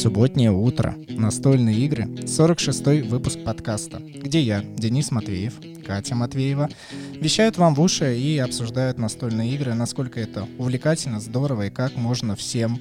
Субботнее утро. Настольные игры. 46-й выпуск подкаста, где я, Денис Матвеев, Катя Матвеева, вещают вам в уши и обсуждают настольные игры, насколько это увлекательно, здорово и как можно всем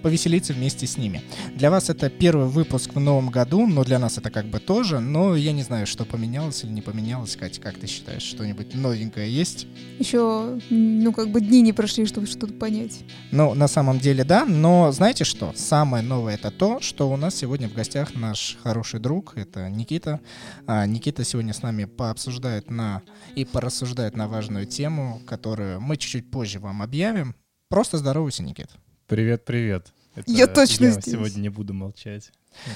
повеселиться вместе с ними. Для вас это первый выпуск в новом году, но для нас это как бы тоже, но я не знаю, что поменялось или не поменялось. Катя, как ты считаешь, что-нибудь новенькое есть? Еще, ну, как бы дни не прошли, чтобы что-то понять. Ну, на самом деле, да, но знаете что? Самое новое это то, что у нас сегодня в гостях наш хороший друг, это Никита. А, Никита сегодня с нами пообсуждает на и порассуждает на важную тему, которую мы чуть-чуть позже вам объявим. Просто здоровайся, Никит. Привет, привет. Это Я точно я здесь. сегодня не буду молчать,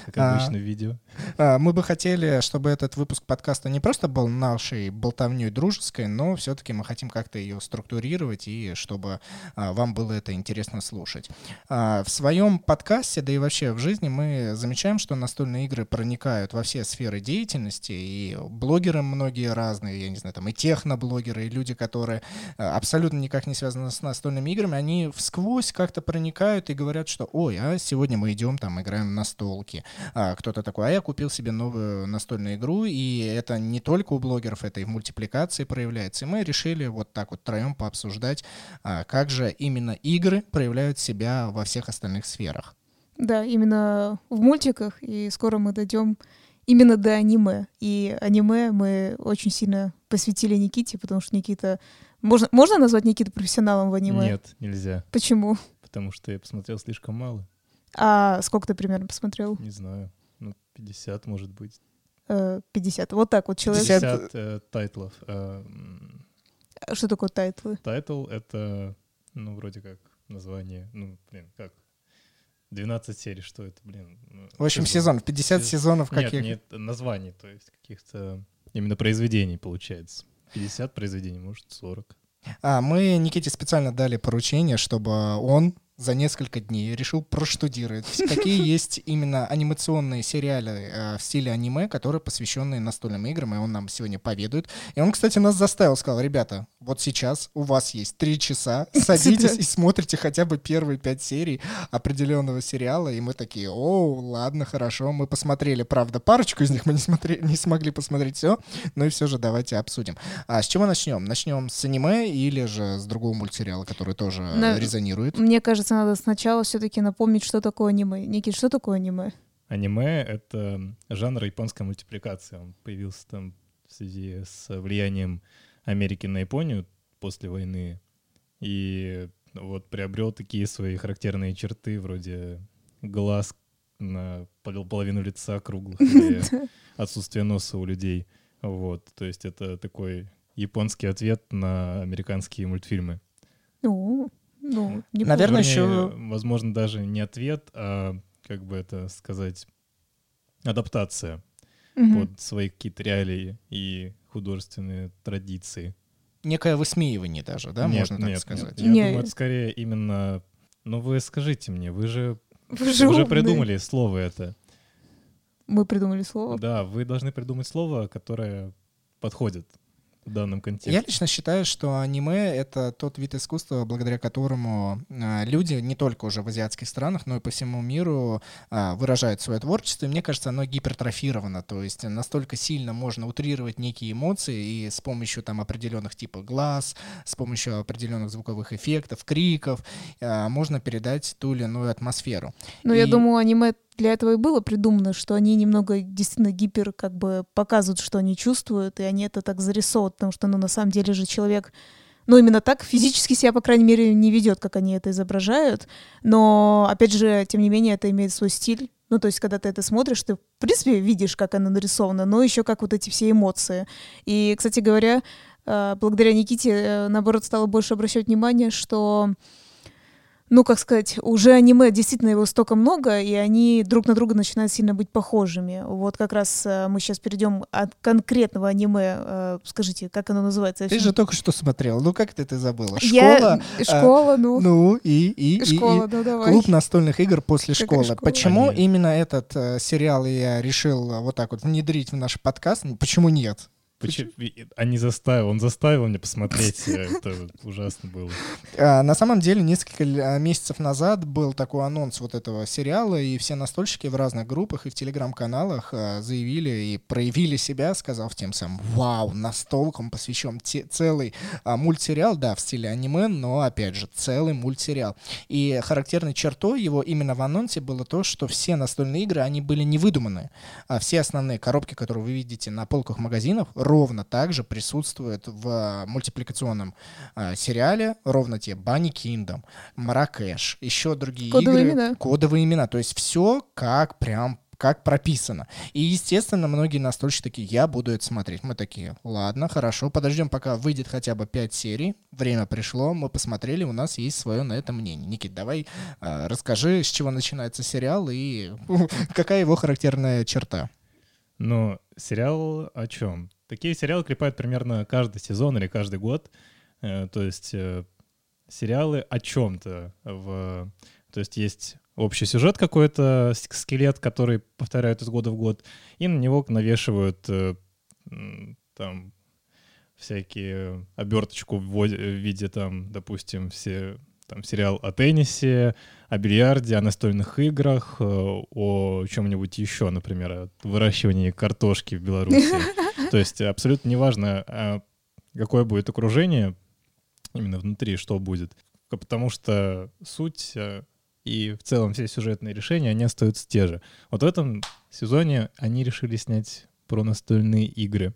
как А. обычно в видео. А, Мы бы хотели, чтобы этот выпуск подкаста не просто был нашей болтовней дружеской, но все-таки мы хотим как-то ее структурировать и чтобы а, вам было это интересно слушать. А, В своем подкасте, да и вообще в жизни мы замечаем, что настольные игры проникают во все сферы деятельности, и блогеры многие разные, я не знаю, там и техноблогеры, и люди, которые а, абсолютно никак не связаны с настольными играми, они всквозь как-то проникают и говорят, что ой, а сегодня мы идем там играем в настолки, а, кто-то такой, а я купил себе новую настольную игру, и это не только у блогеров, это и в мультипликации проявляется. И мы решили вот так вот втроем пообсуждать, а, как же именно игры проявляют себя во всех остальных сферах. Да, именно в мультиках, и скоро мы дойдем именно до аниме. И аниме мы очень сильно посвятили Никите, потому что Никита... Можно, можно назвать Никиту профессионалом в аниме? Нет, нельзя, Почему? потому что я посмотрел слишком мало. А сколько ты примерно посмотрел? Не знаю, ну 50 может быть. Э, 50. Вот так вот человек... 50 50 э, тайтлов. Э, Что такое тайтлы? Тайтл — это, ну, вроде как название, ну, блин, как? 12 серий, что это, блин? ну, В общем, сезон. сезон, 50 Сез- сезонов Нет, каких... нет, названий, то есть каких-то именно произведений получается. 50 произведений, может, 40. А, мы Никите специально дали поручение, чтобы он за несколько дней решил проштудировать, какие есть именно анимационные сериалы э, в стиле аниме, которые посвященные настольным играм, и он нам сегодня поведает. И он, кстати, нас заставил, сказал, ребята, вот сейчас у вас есть три часа, садитесь и смотрите хотя бы первые пять серий определенного сериала, и мы такие, о, ладно, хорошо, мы посмотрели, правда, парочку из них мы не, смотри, не смогли посмотреть все, но и все же давайте обсудим. А с чего начнем? Начнем с аниме или же с другого мультсериала, который тоже На- резонирует? Мне кажется, надо сначала все-таки напомнить, что такое аниме. Никит, что такое аниме? Аниме — это жанр японской мультипликации. Он появился там в связи с влиянием Америки на Японию после войны. И вот приобрел такие свои характерные черты, вроде глаз на пол- половину лица круглых или отсутствие носа у людей. Вот, то есть это такой японский ответ на американские мультфильмы. Ну, ну, неплохо. Наверное, Вернее, еще- Возможно, даже не ответ, а, как бы это сказать, адаптация Мгм. под свои какие-то реалии и художественные традиции. Некое высмеивание даже, да, Нет, можно так нет, сказать? нет. Я Не. думаю, это скорее именно... Ну вы скажите мне, вы же Вы же уже умные. придумали слово это. Мы придумали слово. Да, вы должны придумать слово, которое подходит в данном Я контексте. лично считаю, что аниме — это тот вид искусства, благодаря которому а, люди не только уже в азиатских странах, но и по всему миру а, выражают свое творчество. И мне кажется, оно гипертрофировано, то есть настолько сильно можно утрировать некие эмоции и с помощью там определенных типов глаз, с помощью определенных звуковых эффектов, криков а, можно передать ту или иную атмосферу. Но я И- думаю, аниме для этого и было придумано, что они немного действительно гипер как бы показывают, что они чувствуют, и они это так зарисовывают, потому что, ну, на самом деле же человек, ну, именно так физически себя, по крайней мере, не ведет, как они это изображают, но, опять же, тем не менее, это имеет свой стиль, ну, то есть, когда ты это смотришь, ты, в принципе, видишь, как оно нарисовано, но еще как вот эти все эмоции. И, кстати говоря, э, благодаря Никите, э, наоборот, стала больше обращать внимание, что ну, как сказать, уже аниме, действительно его столько много, и они друг на друга начинают сильно быть похожими. Вот как раз э, мы сейчас перейдем от конкретного аниме. Э, скажите, как оно называется? Ты же только что смотрел. Ну, как ты это забыла? Я... Школа? Школа, ну. Ну, и... и, Школа, и, ну давай. Клуб настольных игр после Какая школы. школа? Почему Они- именно этот э, сериал я решил вот так вот внедрить в наш подкаст? Почему нет? Почему? Они заставил, он заставил меня посмотреть, э, это ужасно было. А, На самом деле, несколько а, месяцев назад был такой анонс вот этого сериала, и все настольщики в разных группах и в телеграм-каналах а, заявили и проявили себя, сказав тем самым, вау, настолкам посвящен целый а, мультсериал, да, в стиле аниме, но, опять же, целый мультсериал. И характерной чертой его именно в анонсе было то, что все настольные игры, они были не выдуманы. А все основные коробки, которые вы видите на полках магазинов, ровно так же присутствуют в а, мультипликационном а, сериале, ровно те Банни Kingdom, Маракеш, еще другие Кодовые игры. имена. Кодовые имена. То есть все как прям как прописано. И, естественно, многие настольщики такие, я буду это смотреть. Мы такие, ладно, хорошо, подождем, пока выйдет хотя бы 5 серий. Время пришло, мы посмотрели, у нас есть свое на это мнение. Никит, давай а, расскажи, с чего начинается сериал и какая его характерная черта. Но сериал о чем? Такие сериалы клепают примерно каждый сезон или каждый год. Э, То есть э, сериалы о чем-то. В... То есть есть общий сюжет какой-то, скелет, который повторяют из года в год, и на него навешивают э, там всякие оберточку в виде там, допустим, все там сериал о теннисе, о бильярде, о настольных играх, о чем-нибудь еще, например, о выращивании картошки в Беларуси. То есть абсолютно неважно, а, какое будет окружение именно внутри, что будет. Потому что суть э, и в целом все сюжетные решения, они остаются те же. Вот в этом сезоне они решили снять про настольные игры.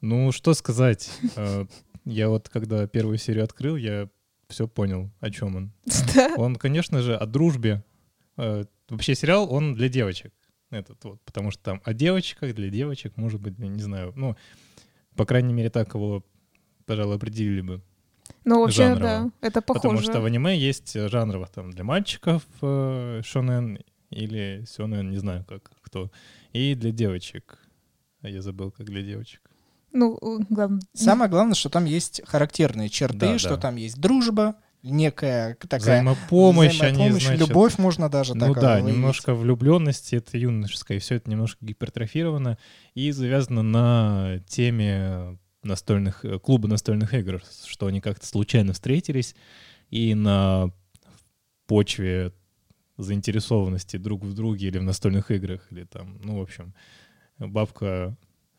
Ну, что сказать. Э, Я вот, когда первую серию открыл, я все понял, о чем он. Он, конечно же, о дружбе. Вообще сериал, он для девочек. Этот вот, потому что там о девочках, для девочек, может быть, я не знаю. Ну, по крайней мере, так его, пожалуй, определили бы. Ну, вообще, жанрово. да, это похоже. Потому что в аниме есть э, жанрово там для мальчиков э, шонен или сёнэн, не знаю как, кто. И для девочек. А я забыл, как для девочек. Ну, главное... Самое главное, что там есть характерные черты, Да, что да. там есть дружба, некая такая Взаимопомощь, они, взаимопомощь, значит, любовь можно даже Ну так да, выявить. немножко влюбленности, это юношеское, все это немножко гипертрофировано и завязано на теме настольных, э, клуба настольных игр, что они как-то случайно встретились и на почве заинтересованности друг в друге или в настольных играх, или там, ну, в общем, бабка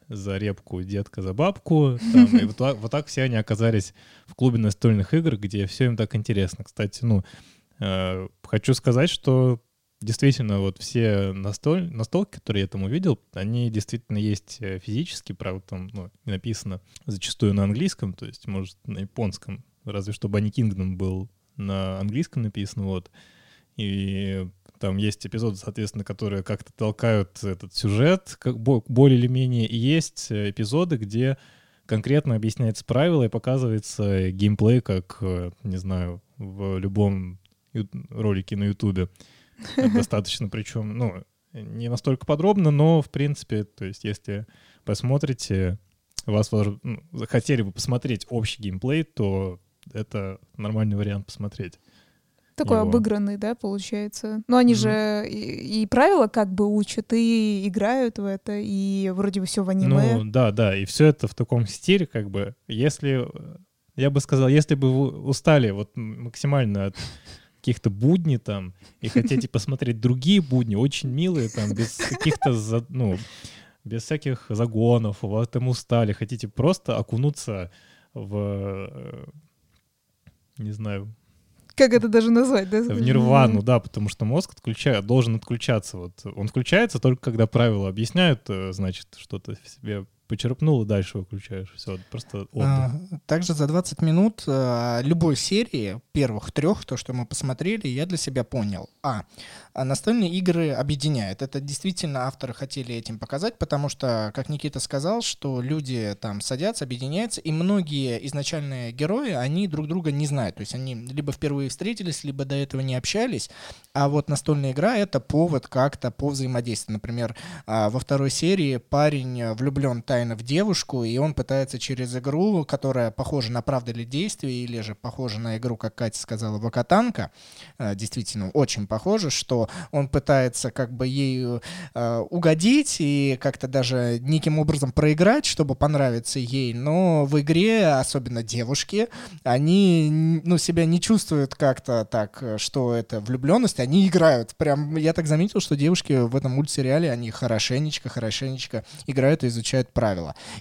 за репку, детка за бабку. там, и вот, вот так все они оказались в клубе настольных игр, где все им так интересно. Кстати, ну, э, хочу сказать, что действительно вот все настоль, настолки, которые я там увидел, они действительно есть э, физически, правда, там ну, написано зачастую на английском, то есть, может, на японском, разве что Банни Kingdom был на английском написан, вот. И там есть эпизоды, соответственно, которые как-то толкают этот сюжет как бо- более или менее. И есть э, эпизоды, где конкретно объясняется правила и показывается геймплей, как, э, не знаю, в любом ролике на Ютубе. Достаточно, причем, ну, не настолько подробно, но, в принципе, то есть, если посмотрите, вас ну, захотели бы посмотреть общий геймплей, то это нормальный вариант посмотреть. Такой его. обыгранный, да, получается. Но они Мгм. же и, и правила как бы учат, и играют в это, и вроде бы все в аниме. Ну, да, да, и все это в таком стиле, как бы, если, я бы сказал, если бы вы устали вот максимально от каких-то будней там и хотите посмотреть другие будни, очень милые там, без каких-то, ну, без всяких загонов, у вас там устали, хотите просто окунуться в, э, не знаю, Как это даже назвать, да? в нирвану, да, потому что мозг отключает, должен отключаться. Вот он включается только когда правила объясняют, э, значит, что-то в себе почерпнул и дальше выключаешь. Все, просто отдых. А, также за 20 минут а, любой серии, первых трех, то, что мы посмотрели, я для себя понял. А, а настольные игры объединяют. Это действительно авторы хотели этим показать, потому что, как Никита сказал, что люди там садятся, объединяются, и многие изначальные герои, они друг друга не знают. То есть они либо впервые встретились, либо до этого не общались. А вот настольная игра — это повод как-то по взаимодействию. Например, во второй серии парень влюблен в девушку, и он пытается через игру, которая похожа на правду или действие, или же похожа на игру, как Катя сказала, Вакатанка, а, действительно очень похоже, что он пытается как бы ей э, угодить и как-то даже неким образом проиграть, чтобы понравиться ей, но в игре, особенно девушки, они ну, себя не чувствуют как-то так, что это влюбленность, они играют. Прям я так заметил, что девушки в этом мультсериале, они хорошенечко, хорошенечко играют и изучают правила.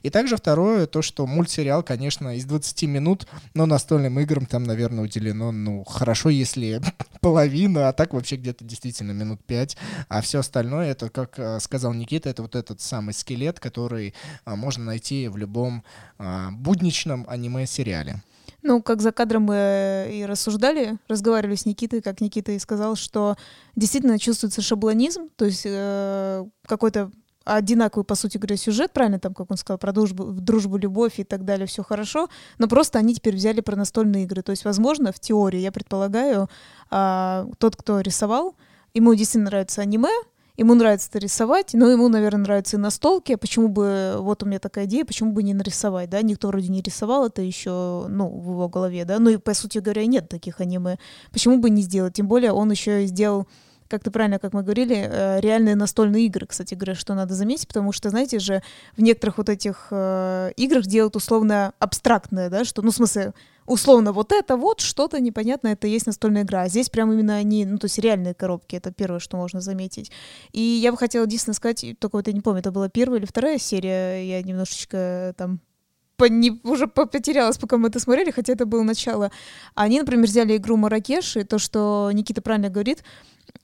И также второе, то, что мультсериал, конечно, из 20 минут, но настольным играм там, наверное, уделено, ну, хорошо, если половина, а так вообще где-то действительно минут пять, а все остальное, это, как э, сказал Никита, это вот этот самый скелет, который а, можно найти в любом а, будничном аниме-сериале. Ну, как за кадром мы и рассуждали, разговаривали с Никитой, как Никита и сказал, что действительно чувствуется шаблонизм, то есть э, какой-то одинаковый, по сути говоря, сюжет, правильно, там, как он сказал, про дружбу, дружбу, любовь и так далее, все хорошо, но просто они теперь взяли про настольные игры. То есть, возможно, в теории, я предполагаю, а, тот, кто рисовал, ему действительно нравится аниме, ему нравится это рисовать, но ему, наверное, нравится и настолки, а почему бы, вот у меня такая идея, почему бы не нарисовать, да, никто вроде не рисовал это еще, ну, в его голове, да, ну и, по сути говоря, нет таких аниме, почему бы не сделать, тем более он еще и сделал как ты правильно, как мы говорили, э, реальные настольные игры, кстати говоря, что надо заметить, потому что, знаете же, в некоторых вот этих э, играх делают условно абстрактное, да, что, ну, в смысле, условно вот это вот что-то непонятное, это есть настольная игра. А здесь прям именно они, ну, то есть реальные коробки, это первое, что можно заметить. И я бы хотела единственное сказать, только вот я не помню, это была первая или вторая серия, я немножечко там не, уже потерялась, пока мы это смотрели, хотя это было начало. Они, например, взяли игру Маракеш, и то, что Никита правильно говорит,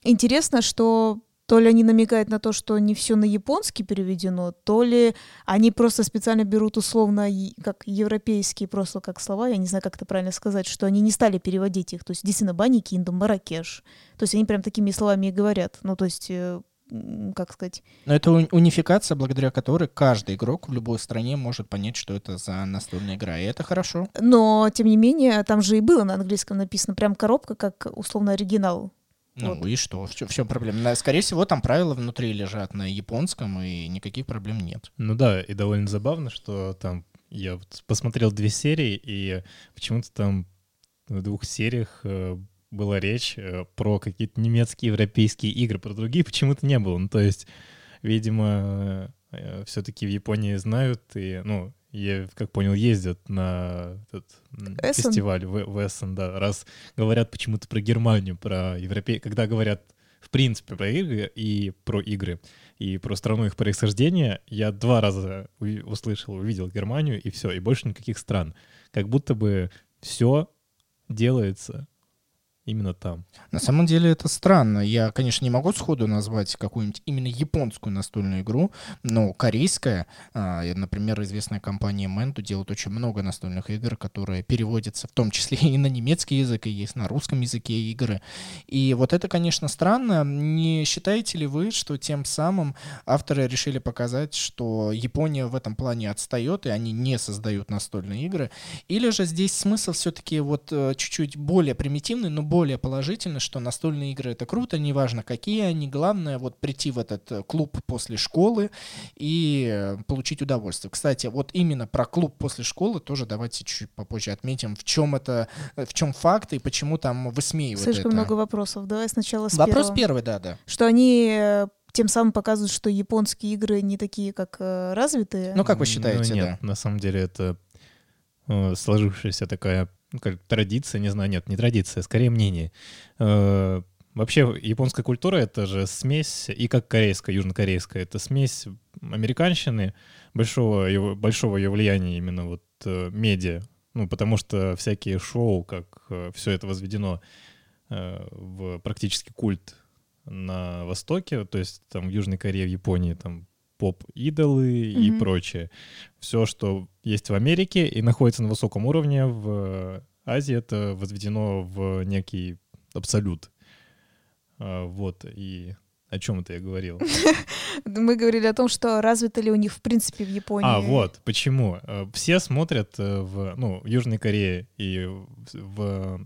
интересно, что то ли они намекают на то, что не все на японский переведено, то ли они просто специально берут условно как европейские просто как слова, я не знаю, как это правильно сказать, что они не стали переводить их. То есть действительно Бани Киндом, Маракеш. То есть они прям такими словами и говорят. Ну, то есть э, как сказать. Но это унификация, благодаря которой каждый игрок в любой стране может понять, что это за настольная игра, и это хорошо. Но, тем не менее, там же и было на английском написано прям коробка, как условно оригинал. Ну вот. и что? В чем проблема? Скорее всего, там правила внутри лежат на японском, и никаких проблем нет. Ну да, и довольно забавно, что там я вот посмотрел две серии, и почему-то там в двух сериях э, была речь э, про какие-то немецкие европейские игры, про другие почему-то не было. Ну, то есть, видимо, э, все-таки в Японии знают, и, ну, я, как понял, ездят на этот Эссен. фестиваль в, в Эссен, да, раз говорят почему-то про Германию, про европей, когда говорят в принципе про игры и про игры и про страну их происхождения, я два раза услышал, увидел Германию и все, и больше никаких стран. Как будто бы все делается именно там. На самом деле это странно. Я, конечно, не могу сходу назвать какую-нибудь именно японскую настольную игру, но корейская, а, например, известная компания Mento делает очень много настольных игр, которые переводятся в том числе и на немецкий язык, и есть на русском языке игры. И вот это, конечно, странно. Не считаете ли вы, что тем самым авторы решили показать, что Япония в этом плане отстает, и они не создают настольные игры? Или же здесь смысл все-таки вот э, чуть-чуть более примитивный, но более положительно, что настольные игры это круто, неважно какие они, главное вот прийти в этот э, клуб после школы и э, получить удовольствие. Кстати, вот именно про клуб после школы тоже давайте чуть-чуть попозже отметим, в чем это, э, в чем факт и почему там высмеивают Слишком это. много вопросов. Давай сначала с Вопрос первого. первый, да, да. Что они тем самым показывают, что японские игры не такие, как развитые. Ну, как вы считаете, ну, нет, да? На самом деле это сложившаяся такая ну, как традиция, не знаю, нет, не традиция, скорее мнение. Э, вообще японская культура — это же смесь, и как корейская, южнокорейская, это смесь американщины, большого большого ее влияния именно вот э, медиа, ну, потому что всякие шоу, как э, все это возведено в практически культ на Востоке, то есть там в Южной Корее, в Японии, там поп-идолы и Мгм. прочее. Все, что есть в Америке и находится на высоком уровне в Азии, это возведено в некий абсолют. А, Вот, и о чем это я говорил? Мы говорили о том, что развито ли у них в принципе в Японии. А, вот, почему. Э, Все смотрят э, в, ну, в Южной Корее и в- в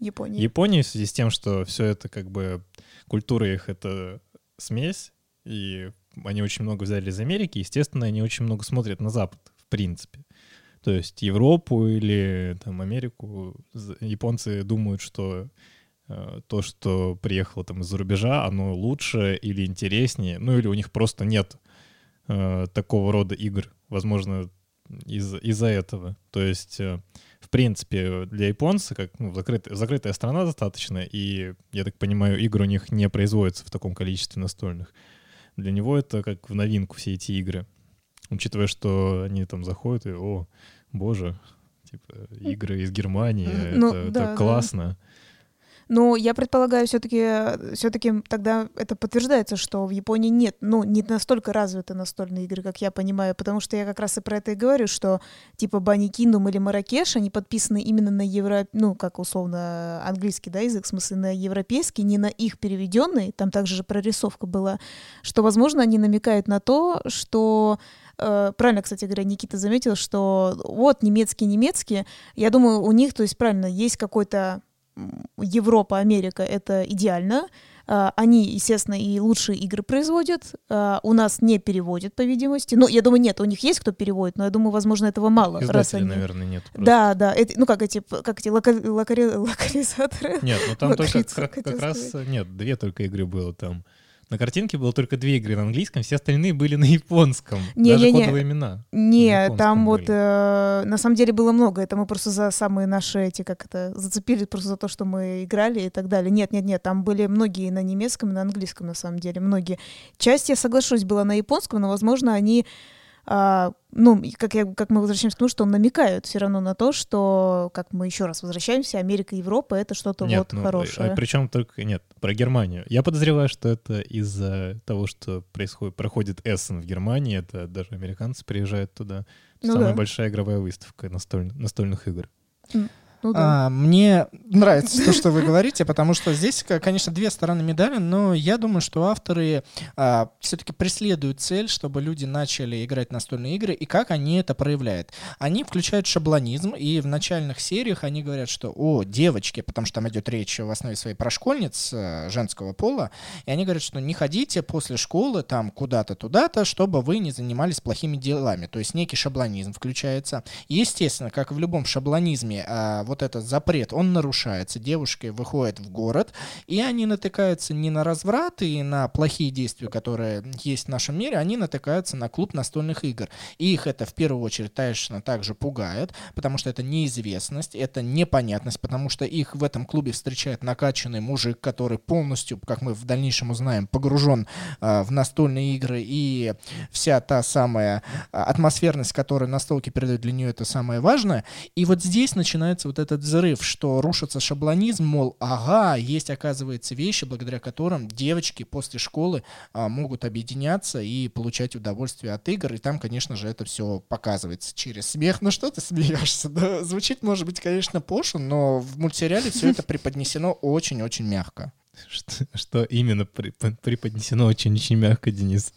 Японии. Японии в связи с тем, что все это как бы культура их это смесь, и они очень много взяли из Америки, естественно, они очень много смотрят на Запад, в принципе. То есть Европу или там Америку японцы думают, что э, то, что приехало там из-за рубежа, оно лучше или интереснее, ну или у них просто нет э, такого рода игр, возможно, из- из-за этого. То есть, э, в принципе, для японца, как ну, закрытая, закрытая страна достаточно, и, я так понимаю, игры у них не производятся в таком количестве настольных. Для него это как в новинку все эти игры. Учитывая, что они там заходят и, о, боже, типа, игры из Германии, Ну, это, это да, да. Классно. Ну, я предполагаю, все-таки все-таки тогда это подтверждается, что в Японии нет, ну, не настолько развиты настольные игры, как я понимаю, потому что я как раз и про это и говорю, что типа Бани Киндум или Маракеш, они подписаны именно на евро, ну, как условно английский, да, язык, в смысле на европейский, не на их переведенный, там также же прорисовка была, что, возможно, они намекают на то, что э, правильно, кстати говоря, Никита заметил, что вот немецкий, немецкий, я думаю, у них, то есть правильно, есть какой-то Европа, Америка — это идеально. А, Они, естественно, и лучшие игры производят. А, У нас не переводят, по видимости. Ну, я думаю, нет, у них есть кто переводит, но я думаю, возможно, этого мало. раз Издателей, они- наверное, нет. просто. Да, да. это- ну, как эти, как эти лока- локари- локализаторы. Нет, ну там только как, раз нет, две только игры было там. На картинке было только две игры на английском, все остальные были на японском. Не, даже не, не. кодовые имена. Не, там вот были. э, на самом деле было много. Это мы просто за самые наши эти, как это, зацепили просто за то, что мы играли и так далее. Нет, нет, нет, там были многие на немецком и на английском, на самом деле, многие. Часть, я соглашусь, была на японском, но, возможно, они, а, ну, и как, я, как мы возвращаемся к тому, что намекают все равно на то, что, как мы еще раз возвращаемся, Америка, Европа — это что-то вот ну, хорошее. причем только нет про Германию. Я подозреваю, что это из-за того, что происходит, проходит Эссен в Германии, это даже американцы приезжают туда. Ну Самая да. большая игровая выставка настоль- настольных игр. Ну да. А, мне нравится то, что вы говорите, потому что здесь, конечно, две стороны медали, но я думаю, что авторы все-таки преследуют цель, чтобы люди начали играть настольные игры, и как они это проявляют. Они включают шаблонизм, и в начальных сериях они говорят, что «О, девочки», потому что там идет речь в основе своей про школьниц э, женского пола, и они говорят, что не ходите после школы там куда-то туда-то, чтобы вы не занимались плохими делами. То есть некий шаблонизм включается. Естественно, как в любом шаблонизме, а, вот этот запрет, он нарушается. Девушки выходят в город, и они натыкаются не на разврат и на плохие действия, которые есть в нашем мире, они натыкаются на клуб настольных игр. И их это в первую очередь, конечно, также пугает, потому что это неизвестность, это непонятность, потому что их в этом клубе встречает накачанный мужик, который полностью, как мы в дальнейшем узнаем, погружен а, в настольные игры, и вся та самая а, атмосферность, которую настолки передают для нее, это самое важное. И вот здесь начинается вот этот взрыв, что рушится шаблонизм, мол, ага, есть, оказывается, вещи, благодаря которым девочки после школы а, могут объединяться и получать удовольствие от игр, и там, конечно же, это все показывается через смех. Ну что ты смеешься? Да, звучит, может быть, конечно, пошло, но в мультсериале все это преподнесено очень-очень мягко. Что, что именно при- преподнесено очень-очень мягко, Денис.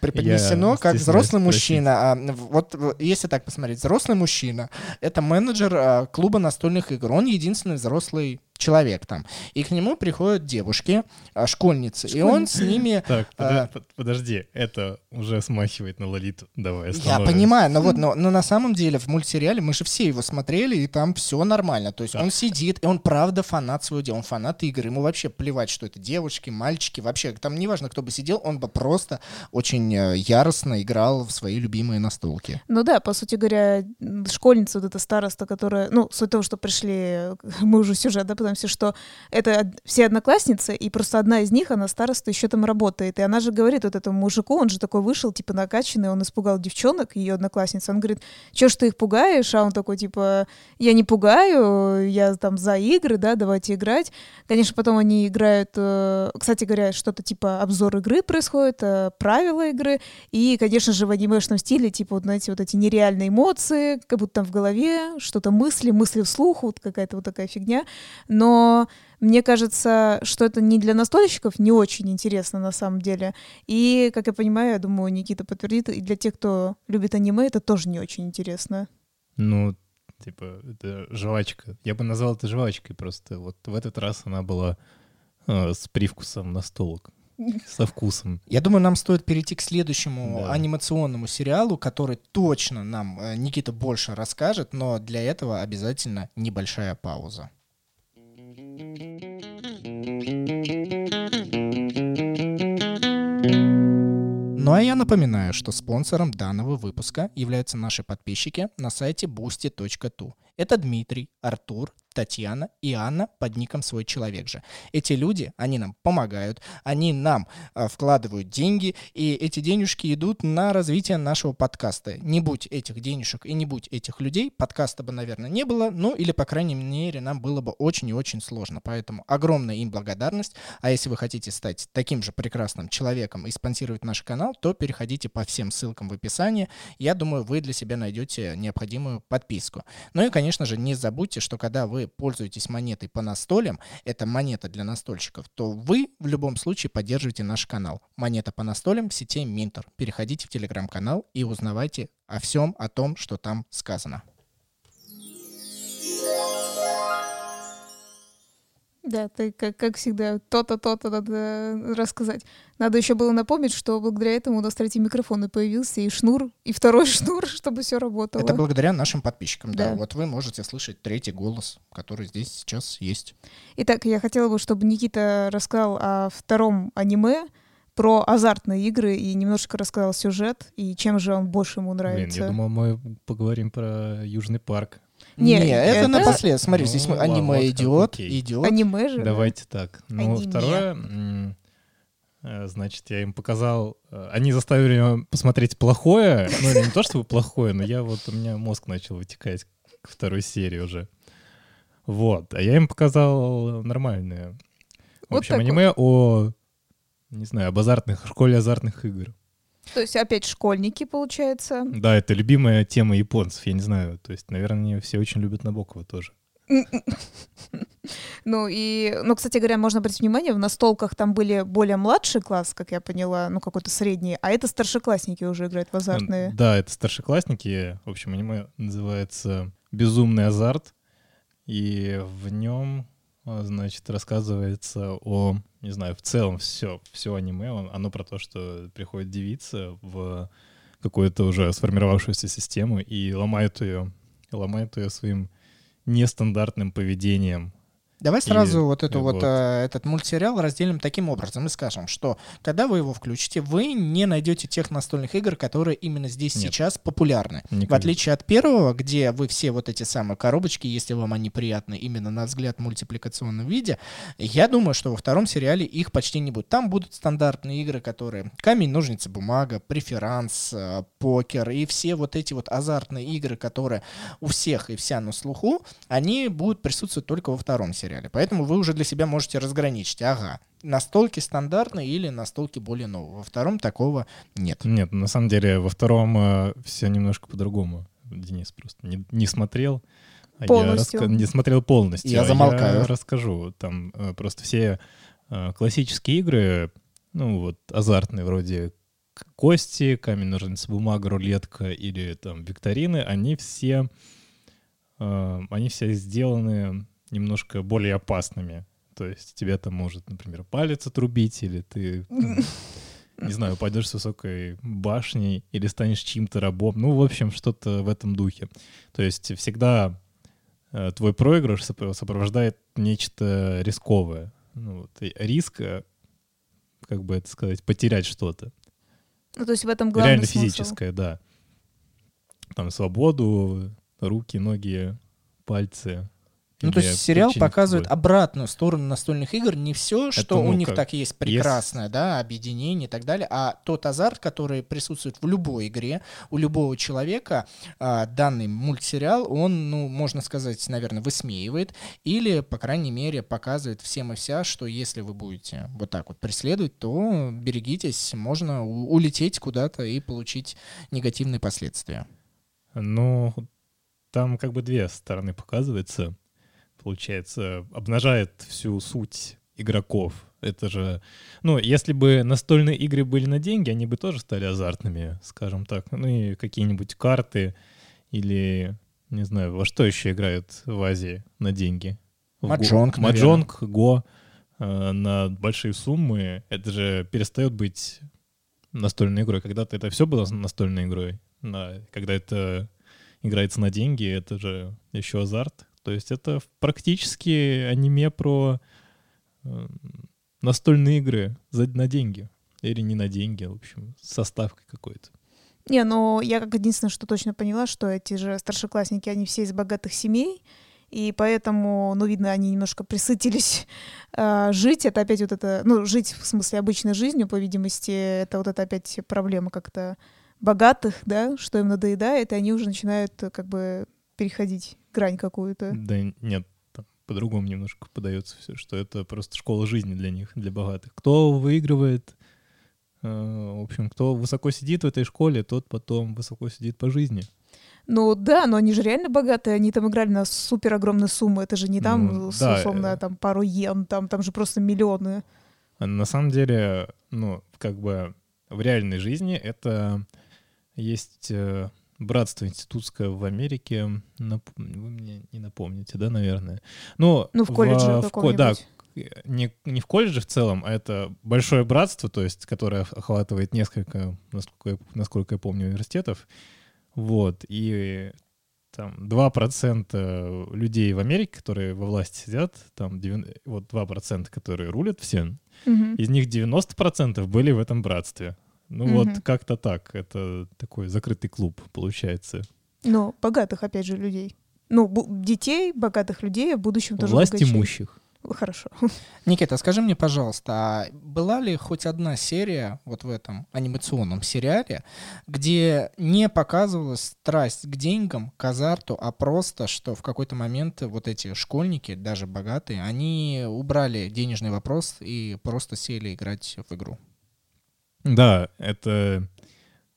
преподнесено Я как взрослый спросить. мужчина. А, вот если так посмотреть, взрослый мужчина — это менеджер а, клуба настольных игр. Он единственный взрослый человек там. И к нему приходят девушки, а, школьницы, и он с ними... Так, А. подо- под- подожди, это уже смахивает на Лолиту. Давай, Я понимаю, но вот, но, но на самом деле в мультсериале мы же все его смотрели, и там все нормально. То есть он сидит, и он правда фанат своего дела, он фанат игры. Ему вообще плевать, что это девушки, мальчики, вообще. Там неважно, кто бы сидел, он бы просто очень э, яростно играл в свои любимые настолки. Ну да, по сути говоря, школьница вот эта староста, которая, ну, суть того, что пришли, мы уже сюжет, да, запутываемся, что это все одноклассницы, и просто одна из них, она староста, еще там работает. И она же говорит вот этому мужику, он же такой вышел, типа, накачанный, он испугал девчонок, ее одноклассниц. Он говорит, что ж ты их пугаешь? А он такой, типа, я не пугаю, я там за игры, да, давайте играть. Конечно, потом они играют, э, кстати говоря, что-то типа обзор игры происходит, э, правила игры, и, конечно же, в анимешном стиле, типа, вот, знаете, вот эти нереальные эмоции, как будто там в голове, что-то мысли, мысли вслух, вот какая-то вот такая фигня. Но мне кажется, что это не для настольщиков не очень интересно на самом деле. И, как я понимаю, я думаю, Никита подтвердит, и для тех, кто любит аниме, это тоже не очень интересно. Ну, типа, это жвачка. Я бы назвал это жвачкой просто. Вот в этот раз она была э, с привкусом настолок. Со вкусом. Я думаю, нам стоит перейти к следующему Да. анимационному сериалу, который точно нам э, Никита больше расскажет, но для этого обязательно небольшая пауза. Ну а я напоминаю, что спонсором данного выпуска являются наши подписчики на сайте boosty.tu. Это Дмитрий, Артур, Татьяна и Анна под ником «Свой человек же». Эти люди, они нам помогают, они нам а, вкладывают деньги, и эти денежки идут на развитие нашего подкаста. Не будь этих денежек и не будь этих людей, подкаста бы, наверное, не было, ну или, по крайней мере, нам было бы очень и очень сложно. Поэтому огромная им благодарность. А если вы хотите стать таким же прекрасным человеком и спонсировать наш канал, то переходите по всем ссылкам в описании. Я думаю, вы для себя найдете необходимую подписку. Ну и, конечно же, не забудьте, что когда вы пользуетесь монетой по настолям, это монета для настольщиков, то вы в любом случае поддерживаете наш канал. Монета по настолям в сети Минтер. Переходите в телеграм-канал и узнавайте о всем, о том, что там сказано. Да, ты как, как всегда, то-то, то-то надо рассказать. Надо еще было напомнить, что благодаря этому у нас третий микрофон и появился, и шнур, и второй шнур, чтобы все работало. Это благодаря нашим подписчикам, да. Да. Вот вы можете слышать третий голос, который здесь сейчас есть. Итак, я хотела бы, чтобы Никита рассказал о втором аниме про азартные игры и немножко рассказал сюжет и чем же он больше ему Блин, нравится. я думал, мы поговорим про Южный парк. Не, Не, это, это- напоследок. Смотри, Ну, здесь аниме вот как, идет, окей. идет. Аниме же. да? Давайте так. Ну, Аниме. второе, э, значит, я им показал... э, Они заставили меня посмотреть плохое. Ну, или не то чтобы плохое, но я вот... У меня мозг начал вытекать к второй серии уже. Вот. А я им показал нормальное. В Вот общем, так аниме о... Не знаю, об азартных, школе азартных игр. То есть опять школьники, получается. Да, это любимая тема японцев, я не знаю. То есть, наверное, все очень любят Набокова тоже. Ну и, ну, кстати говоря, можно обратить внимание, в настолках там были более младший класс, как я поняла, ну какой-то средний, а это старшеклассники уже играют в азартные. Да, это старшеклассники. В общем, аниме называется «Безумный азарт». И в нем, а, значит, рассказывается о, не знаю, в целом все, все аниме, он- оно про то, что приходит девица в какую-то уже сформировавшуюся систему и ломает ее, ломает ее своим нестандартным поведением. Давай сразу вот, эту вот, вот. э, этот мультсериал разделим таким образом и скажем, что когда вы его включите, вы не найдете тех настольных игр, которые именно здесь Нет. сейчас популярны. В Никогда. отличие от первого, где вы все вот эти самые коробочки, если вам они приятны именно на взгляд в мультипликационном виде, я думаю, что во втором сериале их почти не будет. Там будут стандартные игры, которые камень, ножницы, бумага, преферанс, э, покер и все вот эти вот азартные игры, которые у всех и вся на слуху, они будут присутствовать только во втором сериале. Поэтому вы уже для себя можете разграничить. Ага, настолки стандартные или настолки более новые. Во втором такого нет. Нет, на самом деле во втором все немножко по-другому. Денис просто не, не смотрел. а я Полностью. раска- не смотрел полностью. Я а замолкаю. Я расскажу. Там э, просто все э, классические игры, ну вот азартные вроде кости, камень, ножницы, бумага, рулетка или там викторины, они все, э, они все сделаны немножко более опасными. То есть тебе там может, например, палец отрубить, или ты там, не знаю, упадешь с высокой башни или станешь чьим-то рабом. Ну, в общем, что-то в этом духе. То есть всегда э, твой проигрыш сопро- сопровождает нечто рисковое. Ну, вот, риск, э, как бы это сказать, потерять что-то. Ну, то есть в этом главный Реально смысл. физическое, да. Там свободу, руки, ноги, пальцы. Ну, то есть сериал показывает какой? обратную сторону настольных игр, не все, что ну, у них как, так есть прекрасное, да, объединение и так далее, а тот азарт, который присутствует в любой игре, у любого человека, а, данный мультсериал, он, ну, можно сказать, наверное, высмеивает или, по крайней мере, показывает всем и вся, что если вы будете вот так вот преследовать, то берегитесь, можно улететь куда-то и получить негативные последствия. Ну, там как бы две стороны показывается. Получается, обнажает всю суть игроков. Это же... Ну, если бы настольные игры были на деньги, они бы тоже стали азартными, скажем так. Ну и какие-нибудь карты или, не знаю, во что еще играют в Азии на деньги? Маджонг. Маджонг, Го э, на большие суммы. Это же перестает быть настольной игрой. Когда-то это все было настольной игрой. На- когда это играется на деньги, это же еще азарт. То есть это практически аниме про э, настольные игры за, на деньги. Или не на деньги, в общем, с составкой какой-то. Не, ну я как единственное, что точно поняла, что эти же старшеклассники, они все из богатых семей, и поэтому, ну, видно, они немножко присытились а, жить. Это опять вот это, ну, жить в смысле обычной жизнью, по видимости, это вот это опять проблема как-то богатых, да, что им надоедает, и они уже начинают э, как бы переходить грань какую-то. Да нет, там по-другому немножко подается все, что это просто школа жизни для них, для богатых. Кто выигрывает, э, в общем, кто высоко сидит в этой школе, тот потом высоко сидит по жизни. Ну да, но они же реально богатые, они там играли на супер огромные суммы, это же не там, Ну, да, условно, э. там пару йен, там, там же просто миллионы. А на самом деле, ну, как бы в реальной жизни это есть э, братство институтское в Америке. Нап- Вы мне не напомните, да, наверное? Ну, Ну, в колледже в ко- Да, не, не в колледже в целом, а это большое братство, то есть, которое охватывает несколько, насколько я, насколько я помню, университетов. Вот, и там 2% людей в Америке, которые во власти сидят, там девян- вот 2%, которые рулят всем, Мгм. из них 90% были в этом братстве. Ну вот Мгм. как-то так. Это такой закрытый клуб, получается. Ну, богатых, опять же, людей. Ну, бу- детей, богатых людей, а в будущем тоже Власть богачей. имущих. Хорошо. Никита, скажи мне, пожалуйста, а была ли хоть одна серия вот в этом анимационном сериале, где не показывалась страсть к деньгам, к азарту, а просто, что в какой-то момент вот эти школьники, даже богатые, они убрали денежный вопрос и просто сели играть в игру? Да, это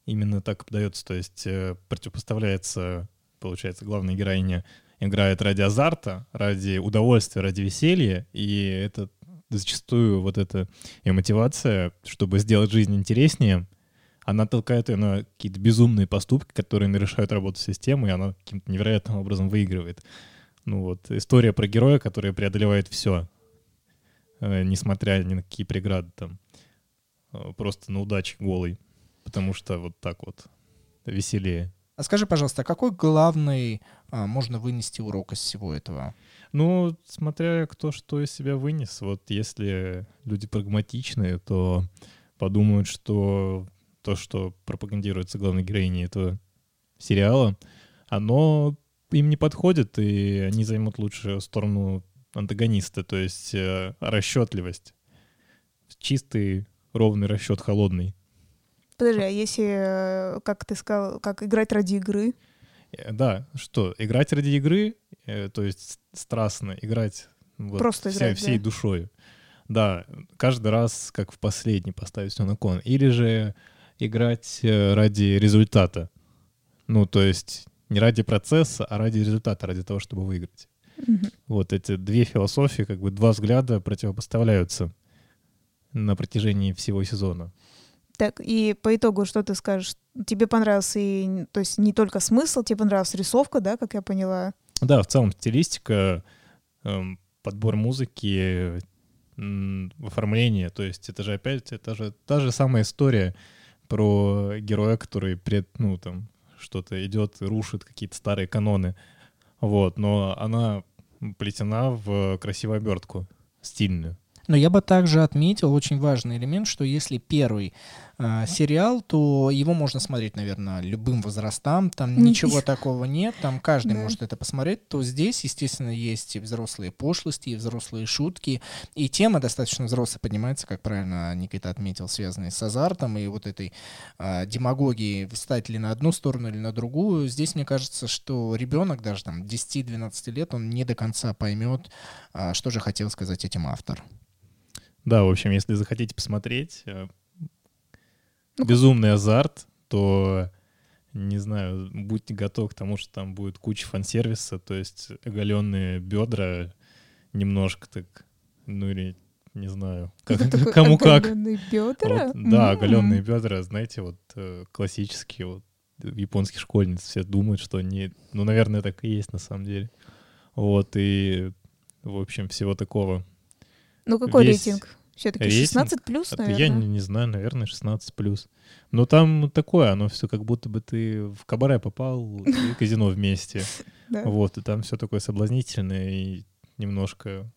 именно так подается. То есть э, противопоставляется, получается, главная героиня играет ради азарта, ради удовольствия, ради веселья, и это зачастую вот эта ее мотивация, чтобы сделать жизнь интереснее, она толкает ее на какие-то безумные поступки, которые нарушают работу системы, и она каким-то невероятным образом выигрывает. Ну вот, история про героя, который преодолевает все, несмотря ни на какие преграды там, э, просто на удаче голый, потому что вот так вот веселее. А скажи, пожалуйста, а какой главный а, можно вынести урок из всего этого? Ну, смотря кто что из себя вынес. Вот если люди прагматичные, то подумают, что то, что пропагандируется главной героиней этого сериала, оно им не подходит, и они займут лучше сторону антагониста, то есть э, расчетливость. Чистый, ровный расчет, холодный. Подожди, а если, э, как ты сказал, как играть ради игры? Э, Да, что, играть ради игры, э, то есть страстно играть вот, Просто вся- играть, всей да? душой. Да, каждый раз, как в последний, поставить все на кон. Или же играть ради результата. Ну, то есть не ради процесса, а ради результата, ради того, чтобы выиграть. Мгм. Вот эти две философии, как бы два взгляда противопоставляются на протяжении всего сезона. Так, и по итогу, что ты скажешь? Тебе понравился и, то есть не только смысл, тебе понравилась рисовка, да, как я поняла? Да, в целом стилистика, эм, подбор музыки, оформление, то есть это же опять, это же та же самая история про героя, который пред, ну, там, что-то идет рушит какие-то старые каноны, вот, но она плетена в красивую обертку, стильную. Но я бы также отметил очень важный элемент, что если первый э, сериал, то его можно смотреть, наверное, любым возрастам, там ничего такого нет, там каждый Да. может это посмотреть, то здесь, естественно, есть и взрослые пошлости, и взрослые шутки, и тема достаточно взрослая поднимается, как правильно Никита отметил, связанные с азартом и вот этой а, демагогии, встать ли на одну сторону или на другую. Здесь, мне кажется, что ребенок даже там 10-12 лет, он не до конца поймет, а, что же хотел сказать этим автор. Да, в общем, если захотите посмотреть Ну, безумный азарт, то не знаю, будьте готовы к тому, что там будет куча фан-сервиса, то есть оголенные бедра немножко так, ну или не знаю, как- такой кому как. оголенные бедра? Вот, да, М. оголенные бедра, знаете, вот э, классические вот японских школьниц все думают, что они, ну, наверное, так и есть на самом деле. Вот, и, в общем, всего такого. Ну какой Весь рейтинг? Все-таки рейтинг 16 плюс, Это наверное. я не, не знаю, наверное, 16 плюс. Но там такое, оно все как будто бы ты в кабаре попал и казино вместе. Вот, и там все такое соблазнительное и немножко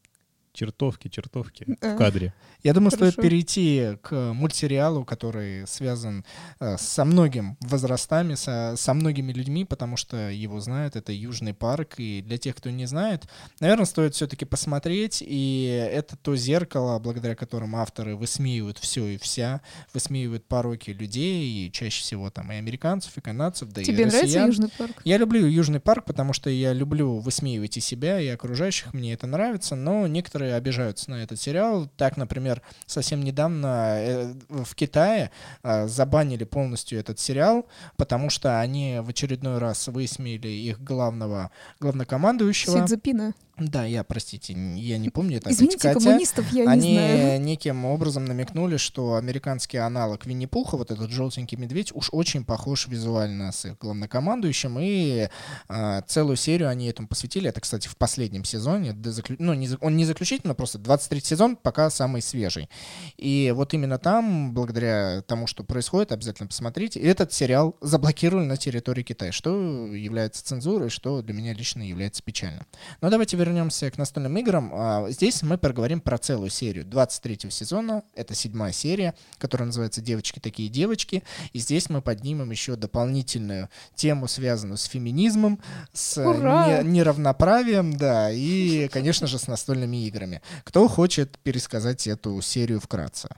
чертовки, чертовки в кадре. Я думаю, стоит Хорошо. перейти к мультсериалу, который связан э, со многим возрастами, со, со многими людьми, потому что его знают, это Южный парк, и для тех, кто не знает, наверное, стоит все-таки посмотреть, и это то зеркало, благодаря которому авторы высмеивают все и вся, высмеивают пороки людей, и чаще всего там и американцев, и канадцев, да Тебе и нравится россиян. Южный парк? Я люблю Южный парк, потому что я люблю высмеивать и себя, и окружающих, мне это нравится, но некоторые обижаются на этот сериал. Так, например, совсем недавно э, в Китае э, забанили полностью этот сериал, потому что они в очередной раз высмеяли их главного, главнокомандующего. Сидзапина. Да, я, простите, я не помню это. Извините, Катя. коммунистов я Они не знаю. неким образом намекнули, что американский аналог Винни-Пуха, вот этот желтенький медведь, уж очень похож визуально с их главнокомандующим, и а, целую серию они этому посвятили. Это, кстати, в последнем сезоне. заклю- Ну, не он не заключительно, просто 23 сезон пока самый свежий. И вот именно там, благодаря тому, что происходит, обязательно посмотрите, этот сериал заблокировали на территории Китая, что является цензурой, что для меня лично является печально. Но давайте вернемся к настольным играм. А, Здесь мы поговорим про целую серию 23 сезона. Это седьмая серия, которая называется «Девочки такие девочки». И здесь мы поднимем еще дополнительную тему, связанную с феминизмом, с э, Ура! не- неравноправием, да, и, конечно же, с настольными играми. Кто хочет пересказать эту серию вкратце?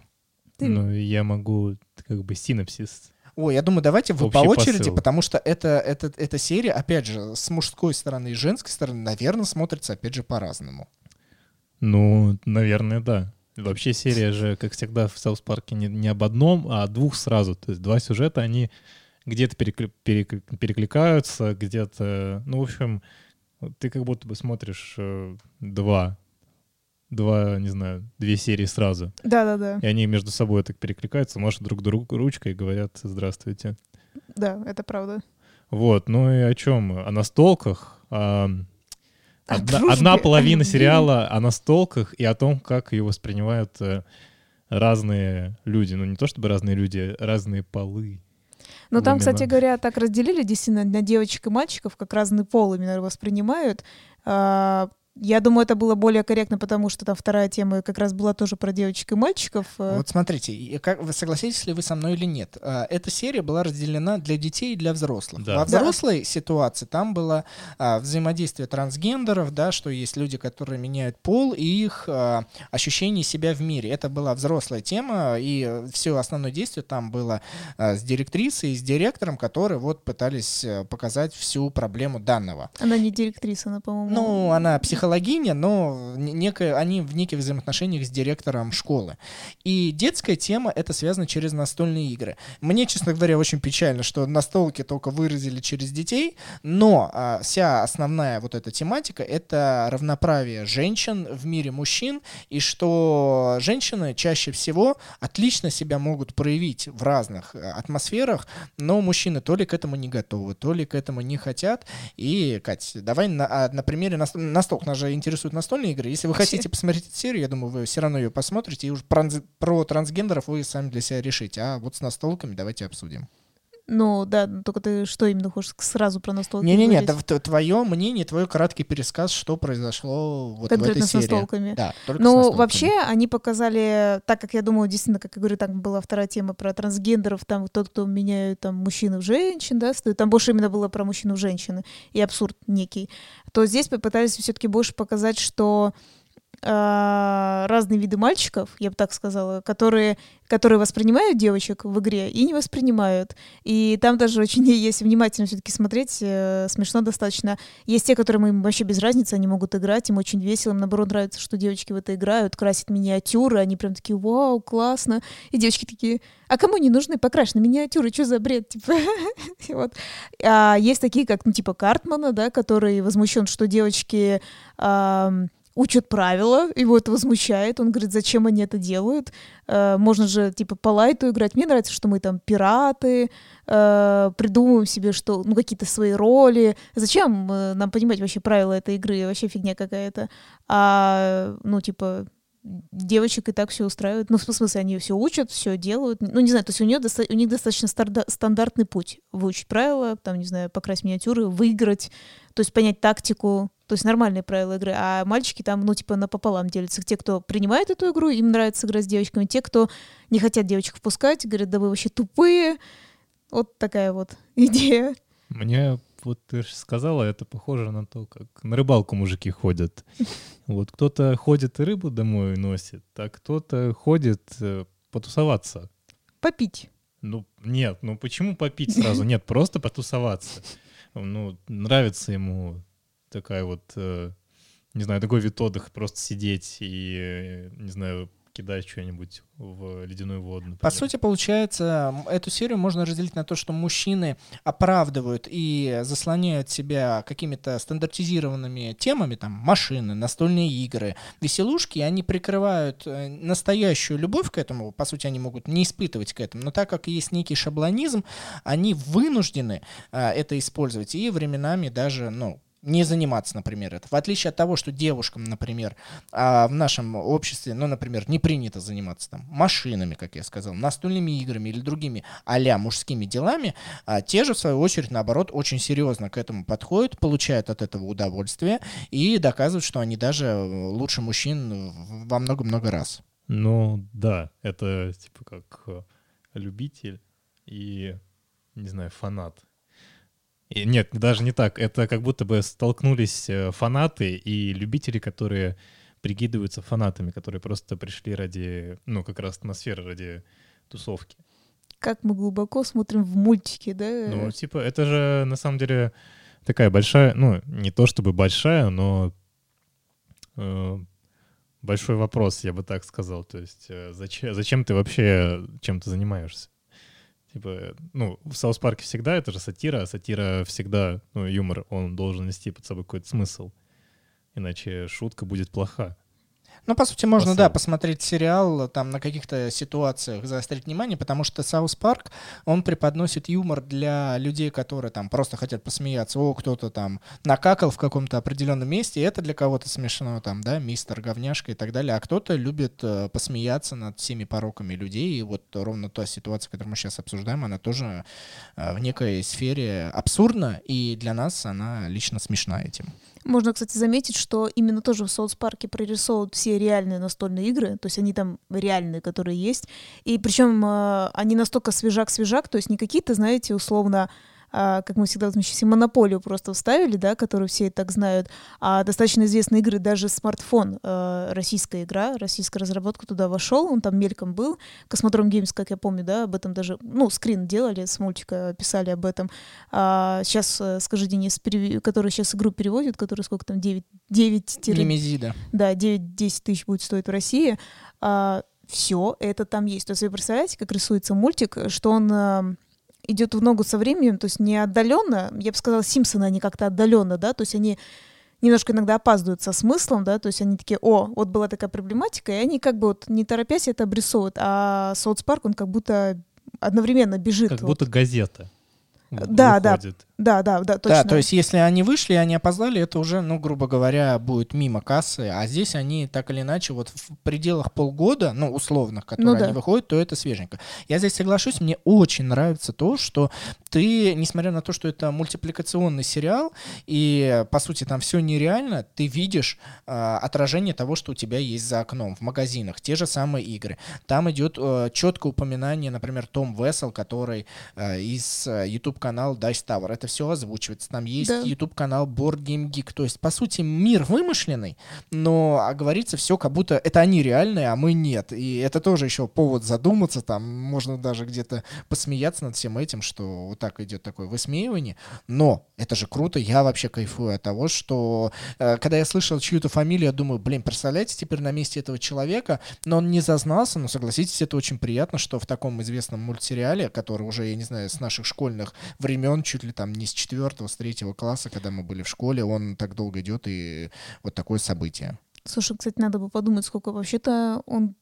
Ты- Ну, я могу как бы синапсис. Ой, я думаю, давайте вы по очереди, посыл. потому что это, это, эта серия, опять же, с мужской стороны и женской стороны, наверное, смотрится, опять же, по-разному. Ну, наверное, да. Вообще серия же, как всегда, в Саус Парке не, не об одном, а о двух сразу. То есть два сюжета, они где-то перекли- перекли- перекликаются, где-то... Ну, в общем, ты как будто бы смотришь э, два, два, не знаю, две серии сразу. Да-да-да. И они между собой так перекликаются, машут друг другу ручкой и говорят «Здравствуйте». Да, это правда. Вот, ну и о чем? О настолках. О- О Одна, дружбе, одна половина сериала о настолках и о том, как ее воспринимают э, разные люди. Ну, не то чтобы разные люди, разные полы. Но там, кстати говоря, так разделили действительно на девочек и мальчиков, как разный пол именно воспринимают. А, Я думаю, это было более корректно, потому что там вторая тема как раз была тоже про девочек и мальчиков. э. Вот смотрите, и как, вы согласитесь ли вы со мной или нет? А, Эта серия была разделена для детей и для взрослых. Да. Во Да. взрослой ситуации там было а, взаимодействие трансгендеров, да, что есть люди, которые меняют пол, и их а, ощущение себя в мире. Это была взрослая тема, и все основное действие там было а, с директрисой и с директором, которые вот пытались э, показать всю проблему данного. Она не директриса, она, по-моему. Ну, она психологиня, но не- некое, они в неких взаимоотношениях с директором школы. И детская тема это связано через настольные игры. Мне, честно говоря, очень печально, что настолки только выразили через детей, но а, вся основная вот эта тематика это равноправие женщин в мире мужчин, и что женщины чаще всего отлично себя могут проявить в разных э, атмосферах, но мужчины то ли к этому не готовы, то ли к этому не хотят. И, Кать, давай на, а, на примере наст- настолок. Нас же интересуют настольные игры. Если вы хотите посмотреть эту серию, я думаю, вы все равно ее посмотрите, и уж про, про трансгендеров вы сами для себя решите. А вот с настолками давайте обсудим. Ну, да, только ты что именно хочешь сразу про настолки Не-не-не, говорить? да, твое мнение, твой краткий пересказ, что произошло вот в этой Конкретно с серии. настолками. Да, только с Ну, настолками. вообще, они показали, так как я думаю, действительно, как я говорю, там была вторая тема про трансгендеров, там тот, кто меняет там мужчин в женщин, да, там больше именно было про мужчину в женщины и абсурд некий, то здесь попытались все-таки больше показать, что а, разные виды мальчиков, я бы так сказала, которые, которые воспринимают девочек в игре и не воспринимают. И там даже очень, если внимательно все-таки смотреть, э, смешно достаточно. Есть те, которым им вообще без разницы, они могут играть, им очень весело, им наоборот нравится, что девочки в это играют, красят миниатюры, они прям такие, вау, классно. И девочки такие, а кому не нужны покрашены миниатюры, что за бред, типа. Вот. А есть такие, как, ну, типа Картмана, да, который возмущен, что девочки ам, учат правила, его это возмущает. Он говорит, зачем они это делают? Э, можно же, типа, по лайту играть. Мне нравится, что мы там пираты, э, придумываем себе, что, ну, какие-то свои роли. Зачем э, нам понимать вообще правила этой игры? Вообще фигня какая-то. А, ну, типа, девочек и так все устраивает. Ну, в смысле, они все учат, все делают. Ну, не знаю, то есть у, доста- у них достаточно старда- стандартный путь. Выучить правила, там, не знаю, покрасить миниатюры, выиграть, то есть понять тактику, то есть нормальные правила игры. А мальчики там, ну, типа, напополам делятся. Те, кто принимает эту игру, им нравится играть с девочками. Те, кто не хотят девочек впускать, говорят, да вы вообще тупые. Вот такая вот идея. Мне вот ты же сказала, это похоже на то, как на рыбалку мужики ходят. Вот кто-то ходит и рыбу домой носит, а кто-то ходит э, потусоваться. Попить. Ну, нет, ну почему попить сразу? Нет, просто потусоваться. Ну, нравится ему такая вот, э, не знаю, такой вид отдыха, просто сидеть и, не знаю, кидать что-нибудь в ледяную воду. По например. сути, получается, эту серию можно разделить на то, что мужчины оправдывают и заслоняют себя какими-то стандартизированными темами, там, машины, настольные игры, веселушки, и они прикрывают э, настоящую любовь к этому, по сути, они могут не испытывать к этому, но так как есть некий шаблонизм, они вынуждены а, это использовать и временами даже, ну, не заниматься, например, это. В отличие от того, что девушкам, например, а, в нашем обществе, ну, например, не принято заниматься там машинами, как я сказал, настольными играми или другими а мужскими делами, а те же, в свою очередь, наоборот, очень серьезно к этому подходят, получают от этого удовольствие и доказывают, что они даже э, лучше мужчин во много-много раз. Ну, да, это типа как э, любитель и, не знаю, фанат. И нет, даже не так. Это как будто бы столкнулись э, фанаты и любители, которые прикидываются фанатами, которые просто пришли ради, ну, как раз атмосферы, ради тусовки. Как мы глубоко смотрим в мультики, да? Ну, типа, это же на самом деле такая большая, ну, не то чтобы большая, но э, большой вопрос, я бы так сказал. То есть, э, зачем, зачем ты вообще чем-то занимаешься? Типа, ну, в Саус Парке всегда это же сатира, а сатира всегда, ну, юмор, он должен нести под собой какой-то смысл. Иначе шутка будет плоха. Ну, по сути, можно, да, Посыл. посмотреть сериал, там, на каких-то ситуациях заострить внимание, потому что Саус Парк, он преподносит юмор для людей, которые там просто хотят посмеяться. О, кто-то там накакал в каком-то определенном месте, и это для кого-то смешно, там, да, мистер говняшка и так далее. А кто-то любит э, посмеяться над всеми пороками людей, и вот ровно та ситуация, которую мы сейчас обсуждаем, она тоже э, в некой сфере абсурдна, и для нас она лично смешна этим. Можно, кстати, заметить, что именно тоже в Соус Парке прорисовывают все реальные настольные игры, то есть они там реальные, которые есть. И причем э, они настолько свежак-свежак, то есть не какие-то, знаете, условно, а, как мы всегда возмущаемся, монополию просто вставили, да, которую все и так знают, а достаточно известные игры, даже смартфон, э, российская игра, российская разработка туда вошел, он там мельком был, Космодром Games, как я помню, да, об этом даже, ну, скрин делали с мультика, писали об этом. А, сейчас, э, скажи, Денис, перев- который сейчас игру переводит, который сколько там, 9, 9 Немезида. да, 9-10 тысяч будет стоить в России. все это там есть. То есть вы представляете, как рисуется мультик, что он а, идет в ногу со временем, то есть не отдаленно, я бы сказала, Симпсоны, они как-то отдаленно, да, то есть они немножко иногда опаздывают со смыслом, да, то есть они такие, о, вот была такая проблематика, и они как бы вот не торопясь это обрисовывают, а Саус Парк, он как будто одновременно бежит. Как вот. будто газета. да. выходит. Да, да, да, точно. Да, то есть если они вышли, они опоздали, это уже, ну, грубо говоря, будет мимо кассы, а здесь они так или иначе вот в пределах полгода, ну, условных, которые Ну да. они выходят, то это свеженько. Я здесь соглашусь, мне очень нравится то, что ты, несмотря на то, что это мультипликационный сериал, и, по сути, там все нереально, ты видишь а, отражение того, что у тебя есть за окном, в магазинах, те же самые игры. Там идет э, четкое упоминание, например, Том Вессел, который э, из э, YouTube-канала Dice Tower. Это все озвучивается. Там есть Да. YouTube-канал Board Game Geek. То есть, по сути, мир вымышленный, но а говорится все, как будто это они реальные, а мы нет. И это тоже еще повод задуматься. Там можно даже где-то посмеяться над всем этим, что вот так идет такое высмеивание. Но это же круто. Я вообще кайфую от того, что э, когда я слышал чью-то фамилию, я думаю, блин, представляете, теперь на месте этого человека, но он не зазнался, но согласитесь, это очень приятно, что в таком известном мультсериале, который уже, я не знаю, с наших школьных времен, чуть ли там не с четвертого, с третьего класса, когда мы были в школе, он так долго идет, и вот такое событие. Слушай, кстати, надо бы подумать, сколько вообще-то он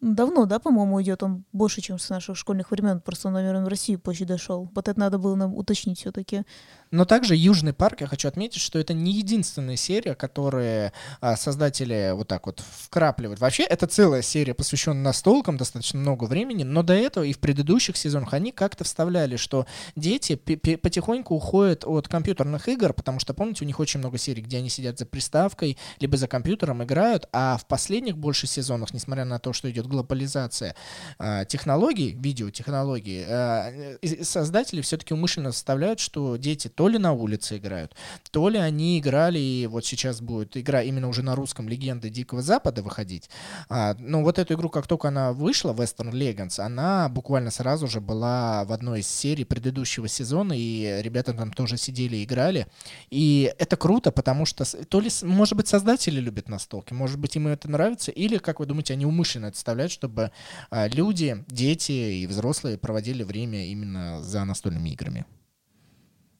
давно, да, по-моему, идет. Он больше, чем с наших школьных времен. Просто он, наверное, в Россию позже дошел. Вот это надо было нам уточнить все-таки. Но также Южный парк, я хочу отметить, что это не единственная серия, которую а, создатели вот так вот вкрапливают. Вообще, это целая серия, посвященная настолкам, достаточно много времени, но до этого и в предыдущих сезонах они как-то вставляли, что дети потихоньку уходят от компьютерных игр, потому что, помните, у них очень много серий, где они сидят за приставкой, либо за компьютером играют, а в последних больше сезонах, несмотря на то, что идет глобализация а, технологий, видеотехнологий, а, э, создатели все-таки умышленно вставляют, что дети то ли на улице играют, то ли они играли, и вот сейчас будет игра именно уже на русском «Легенды Дикого Запада» выходить. А, ну, вот эту игру, как только она вышла, Western Legends, она буквально сразу же была в одной из серий предыдущего сезона, и ребята там тоже сидели играли. И это круто, потому что то ли, может быть, создатели любят настолки, может быть, им это нравится, или, как вы думаете, они умышленно это вставляют, чтобы а, люди, дети и взрослые проводили время именно за настольными играми.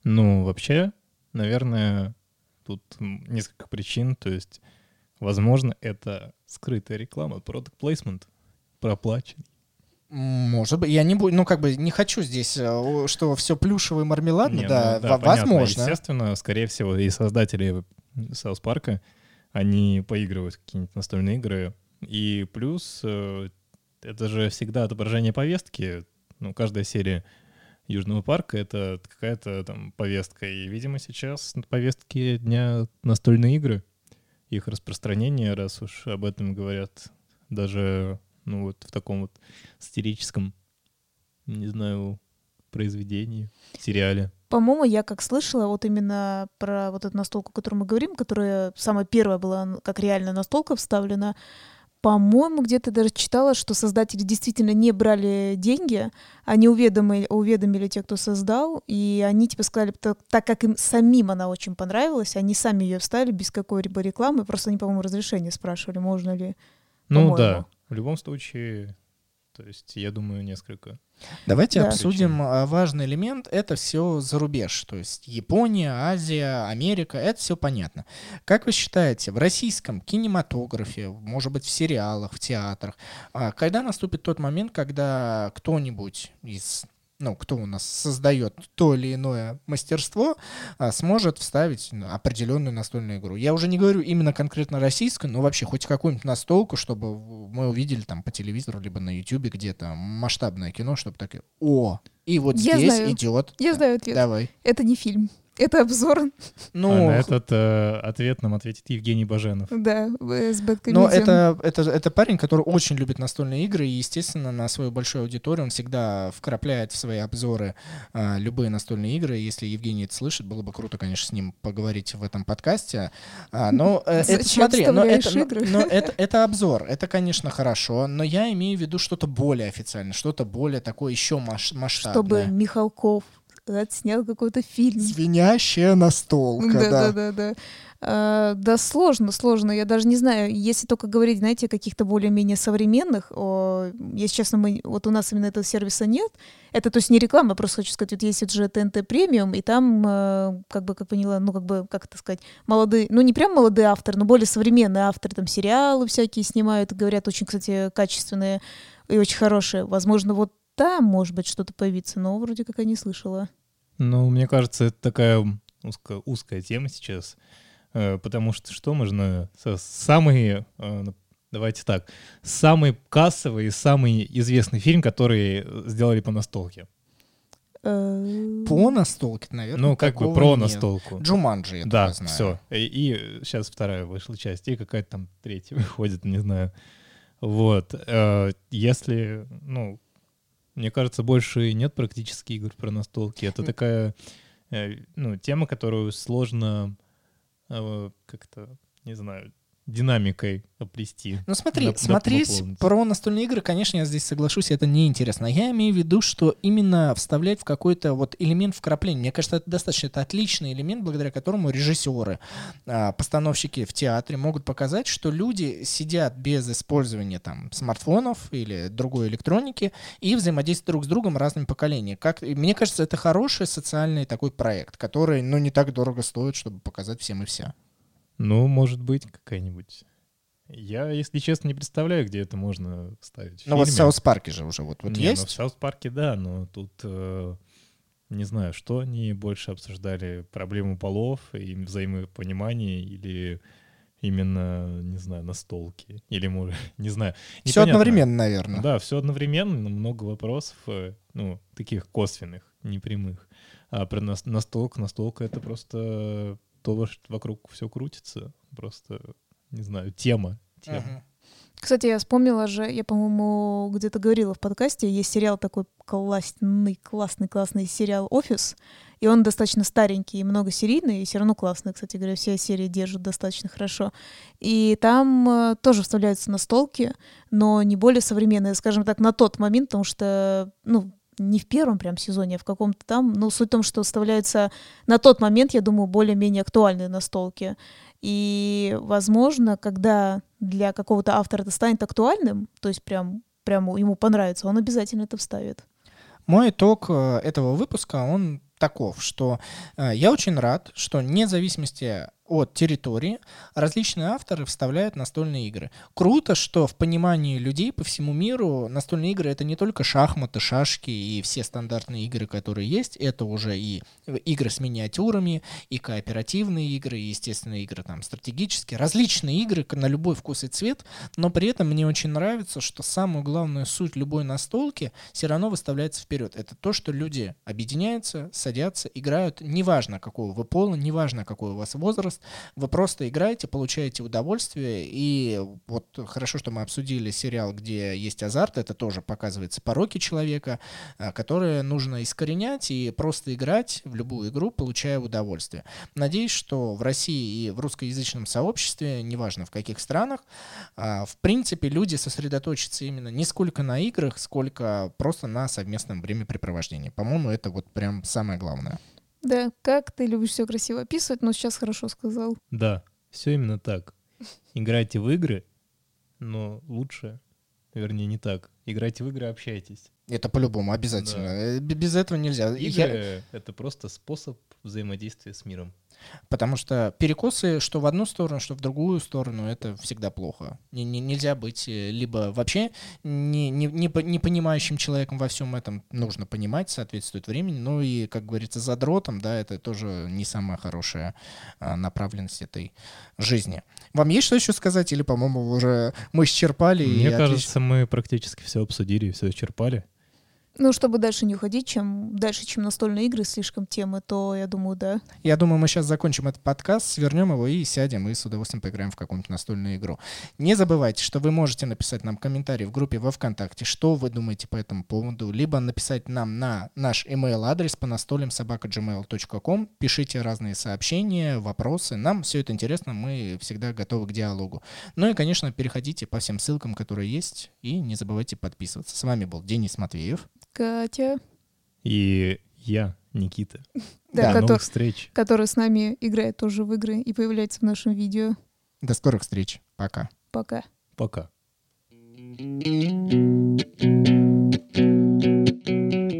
Ну, вообще, наверное, тут несколько причин. То есть, возможно, это скрытая реклама, product placement, проплаченный. Может быть, я не буду, ну как бы не хочу здесь, э, что все плюшевое и мармеладно, Не, ну да, да, во- понятно. возможно. Естественно, скорее всего, и создатели Саус Парка, они поигрывают в какие-нибудь настольные игры. И плюс, э, это же всегда отображение повестки. Ну, каждая серия Южного парка — это какая-то там повестка. И, видимо, сейчас на повестке дня настольные игры. Их распространение, раз уж об этом говорят даже ну вот в таком вот сатирическом, не знаю, произведении, сериале. По-моему, я как слышала вот именно про вот эту настолку, о которой мы говорим, которая самая первая была как реально настолка вставлена. По-моему, где-то даже читала, что создатели действительно не брали деньги, они уведомили, уведомили тех, кто создал, и они типа сказали, так, так как им самим она очень понравилась, они сами ее вставили без какой-либо рекламы, просто они, по-моему, разрешение спрашивали, можно ли. Ну да, в любом случае, то есть, я думаю, несколько. Давайте Да. обсудим а, важный элемент. Это все за рубеж. То есть Япония, Азия, Америка. Это все понятно. Как вы считаете, в российском кинематографе, может быть, в сериалах, в театрах, а, когда наступит тот момент, когда кто-нибудь из ну, кто у нас создает то или иное мастерство, а, сможет вставить ну, определенную настольную игру. Я уже не говорю именно конкретно российскую, но вообще хоть какую-нибудь настолку, чтобы мы увидели там по телевизору, либо на ютубе где-то масштабное кино, чтобы так, о, и вот Я здесь знаю. идет. Я знаю ответ. Давай. Это не фильм, это обзор, Ну, а на этот э, ответ нам ответит Евгений Баженов. да, э, с Но Бэдкомедиан. это, это, это парень, который очень любит настольные игры, и, естественно, на свою большую аудиторию он всегда вкрапляет в свои обзоры а, любые настольные игры. Если Евгений это слышит, было бы круто, конечно, с ним поговорить в этом подкасте. А, но э, это, смотри, но, это, но- игры? но это, это обзор, это, конечно, хорошо, но я имею в виду что-то более официальное, что-то более такое еще масштабное. Чтобы Михалков отснял какой-то фильм. Звенящая настолка, Да, да. да, да, да. А, Да, сложно, сложно. Я даже не знаю, если только говорить, знаете, о каких-то более-менее современных, о, если честно, мы, вот у нас именно этого сервиса нет. Это, то есть, не реклама, просто хочу сказать, вот есть же ТНТ премиум, и там, э, как бы, как поняла, ну, как бы, как это сказать, молодые, ну, не прям молодые авторы, но более современные авторы, там, сериалы всякие снимают, говорят, очень, кстати, качественные и очень хорошие. Возможно, вот там, может быть, что-то появится, но вроде как я не слышала. Ну, мне кажется, это такая узкая, узкая тема сейчас, э, потому что что можно... Самый, э, давайте так, самый кассовый и самый известный фильм, который сделали по настолке. Э, По настолке, наверное. Ну, как бы про нет. настолку. Джуманджи, я Да, знаю. все. И, и сейчас вторая вышла часть, и какая-то там третья выходит, не знаю. Вот. Если, ну, мне кажется, больше нет практически игр про настолки. Это такая, э, ну, тема, которую сложно э, как-то, не знаю, динамикой оплести. Ну смотри, Доп- смотреть дополнить. про настольные игры, конечно, я здесь соглашусь, это неинтересно. Я имею в виду, что именно вставлять в какой-то вот элемент вкрапления. Мне кажется, это достаточно, это отличный элемент, благодаря которому режиссеры, а, постановщики в театре могут показать, что люди сидят без использования там смартфонов или другой электроники и взаимодействуют друг с другом разными поколениями. Как, мне кажется, это хороший социальный такой проект, который, ну, не так дорого стоит, чтобы показать всем и вся. Ну, может быть, какая-нибудь. Я, если честно, не представляю, где это можно вставить. Ну вот в. South Park е же уже вот, вот Не, ну есть. в South Park е, да, но тут э, не знаю, что они больше обсуждали, проблему полов и взаимопонимание или именно, не знаю, настолки, или, может, не знаю. Все непонятно. одновременно, наверное. Да, все одновременно, но много вопросов, э, ну, таких косвенных, непрямых. А про нас- настолка, настолка — это просто то, ш- вокруг все крутится, просто, не знаю, тема. тема. Мгм. Кстати, я вспомнила же, я, по-моему, где-то говорила в подкасте, есть сериал такой классный, классный, классный сериал «Офис», и он достаточно старенький и многосерийный, и все равно классный, кстати говоря, все серии держат достаточно хорошо. И там э, тоже вставляются настолки, но не более современные, скажем так, на тот момент, потому что, ну, не в первом прям сезоне, а в каком-то там. Но суть в том, что вставляются на тот момент, я думаю, более-менее актуальные настолки. И, возможно, когда для какого-то автора это станет актуальным, то есть прям, прям ему понравится, он обязательно это вставит. Мой итог э, этого выпуска, он таков, что э, я очень рад, что вне зависимости от территории различные авторы вставляют настольные игры. Круто, что в понимании людей по всему миру настольные игры это не только шахматы, шашки и все стандартные игры, которые есть, это уже и игры с миниатюрами, и кооперативные игры, и, естественно, игры там стратегические, различные игры на любой вкус и цвет, но при этом мне очень нравится, что самую главную суть любой настолки все равно выставляется вперед. Это то, что люди объединяются, садятся, играют, неважно какого вы пола, неважно какой у вас возраст, вы просто играете, получаете удовольствие, и вот хорошо, что мы обсудили сериал, где есть азарт, это тоже показывается пороки человека, а, которые нужно искоренять и просто играть в любую игру, получая удовольствие. Надеюсь, что в России и в русскоязычном сообществе, неважно в каких странах, а, в принципе, люди сосредоточатся именно не сколько на играх, сколько просто на совместном времяпрепровождении. По-моему, это вот прям самое главное. Да, как ты любишь все красиво описывать, но сейчас хорошо сказал. Да, все именно так. Играйте в игры, но лучше, вернее, не так. Играйте в игры, общайтесь. Это по-любому, обязательно. Да. Э, Без этого нельзя. Я- Игры — это просто способ взаимодействия с миром. Потому что перекосы, что в одну сторону, что в другую сторону, это всегда плохо. Не- не- нельзя быть э, либо вообще не, не, не, не понимающим человеком во всем этом, нужно понимать, соответствует времени. Ну и, как говорится, задротом, да, это тоже не самая хорошая а, направленность этой жизни. Вам есть что еще сказать? Или, по-моему, уже мы исчерпали? Мне отлично- кажется, мы практически все обсудили и все исчерпали. Ну, чтобы дальше не уходить, чем дальше, чем настольные игры, слишком темы, то я думаю, да. Я думаю, мы сейчас закончим этот подкаст, свернем его и сядем, и с удовольствием поиграем в какую-нибудь настольную игру. Не забывайте, что вы можете написать нам комментарий в группе во ВКонтакте, что вы думаете по этому поводу, либо написать нам на наш email адрес по настольям собака.gmail.com. Пишите разные сообщения, вопросы. Нам все это интересно, мы всегда готовы к диалогу. Ну и, конечно, переходите по всем ссылкам, которые есть, и не забывайте подписываться. С вами был Денис Матвеев. Катя. И я, Никита. Да, До новых встреч. Который с нами играет тоже в игры и появляется в нашем видео. До скорых встреч. Пока. Пока. Пока. Thank you.